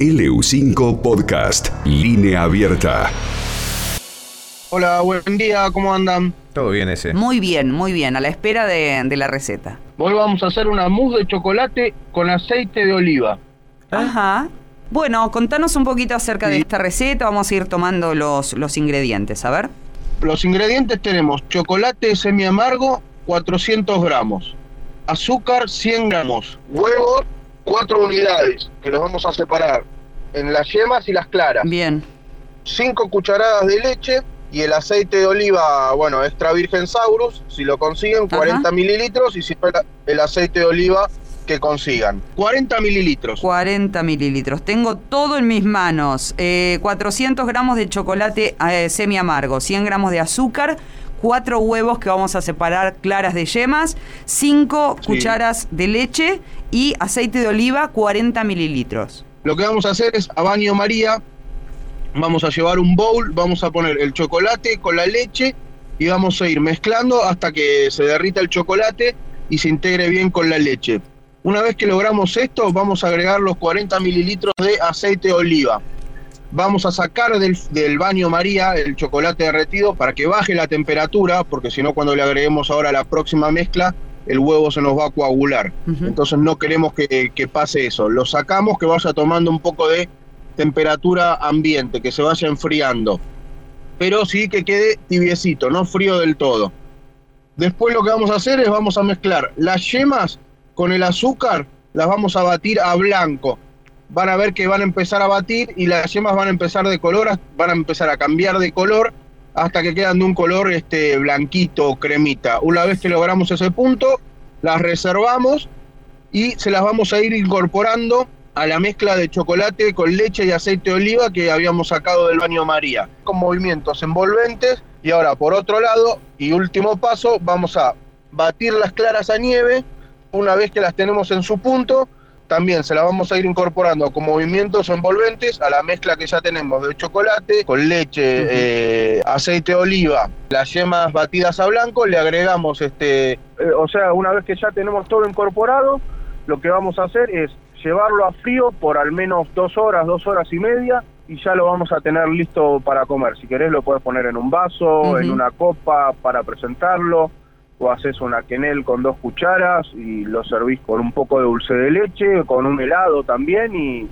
LU5 Podcast, línea abierta. Hola, buen día, ¿cómo andan? Todo bien ese. Muy bien, muy bien, a la espera de, de la receta. Hoy vamos a hacer una mousse de chocolate con aceite de oliva. Ajá. Bueno, contanos un poquito acerca de esta receta, vamos a ir tomando los, los ingredientes, a ver. Los ingredientes tenemos chocolate semi amargo, 400 gramos, azúcar, 100 gramos, huevo, 4 unidades, que los vamos a separar en las yemas y las claras, Bien, 5 cucharadas de leche y el aceite de oliva, bueno, extra virgen Saurus, si lo consiguen, 40 Ajá. mililitros y si no, el aceite de oliva que consigan, 40 mililitros. 40 mililitros. Tengo todo en mis manos. Eh, 400 gramos de chocolate eh, semi amargo, 100 gramos de azúcar, 4 huevos que vamos a separar claras de yemas, 5 Sí. cucharas de leche y aceite de oliva, 40 mililitros. Lo que vamos a hacer es a baño María, vamos a llevar un bowl, vamos a poner el chocolate con la leche y vamos a ir mezclando hasta que se derrita el chocolate y se integre bien con la leche. Una vez que logramos esto, vamos a agregar los 40 mililitros de aceite de oliva. Vamos a sacar del, del baño María el chocolate derretido para que baje la temperatura, porque si no cuando le agreguemos ahora la próxima mezcla, el huevo se nos va a coagular. Entonces no queremos que, que pase eso. Lo sacamos, que vaya tomando un poco de temperatura ambiente, que se vaya enfriando. Pero sí que quede tibiecito, no frío del todo. Después lo que vamos a hacer es vamos a mezclar las yemas con el azúcar, las vamos a batir a blanco. Van a ver que van a empezar a batir y las yemas van a empezar de color, van a empezar a cambiar de color hasta que quedan de un color este blanquito, cremita. Una vez que logramos ese punto, las reservamos y se las vamos a ir incorporando a la mezcla de chocolate con leche y aceite de oliva que habíamos sacado del baño María, con movimientos envolventes. Y ahora, por otro lado, y último paso, vamos a batir las claras a nieve. Una vez que las tenemos en su punto, también se las vamos a ir incorporando con movimientos envolventes a la mezcla que ya tenemos de chocolate, con leche, eh, aceite de oliva, las yemas batidas a blanco, le agregamos este, eh, o sea, una vez que ya tenemos todo incorporado, lo que vamos a hacer es llevarlo a frío por al menos dos horas, dos horas y media, y ya lo vamos a tener listo para comer. Si querés lo puedes poner en un vaso, en una copa para presentarlo, o haces una quenel con dos cucharas y lo servís con un poco de dulce de leche, con un helado también, y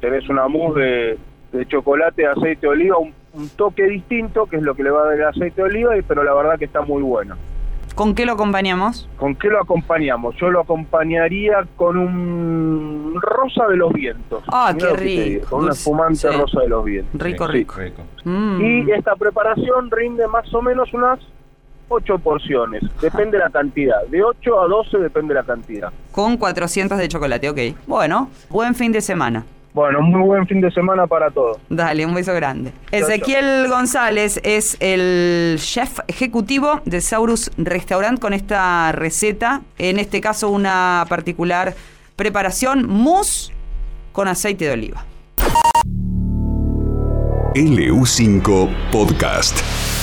tenés una mousse de, de chocolate, aceite de oliva, un, un toque distinto, que es lo que le va a dar el aceite de oliva, y- pero la verdad que está muy bueno. ¿Con qué lo acompañamos? ¿Con qué lo acompañamos? Yo lo acompañaría con un rosa de los vientos. Ah, Mirá qué rico. Con una espumante sí. rosa de los vientos. Rico, Sí. rico. Rico. Mm. Y esta preparación rinde más o menos unas 8 porciones. Depende la cantidad. De 8 a 12 depende la cantidad. Con 400 de chocolate, ok. Bueno, buen fin de semana. Bueno, muy buen fin de semana para todos. Dale, un beso grande. Ezequiel González es el chef ejecutivo de Saurus Restaurant con esta receta, en este caso una particular preparación mousse con aceite de oliva. LU5 Podcast.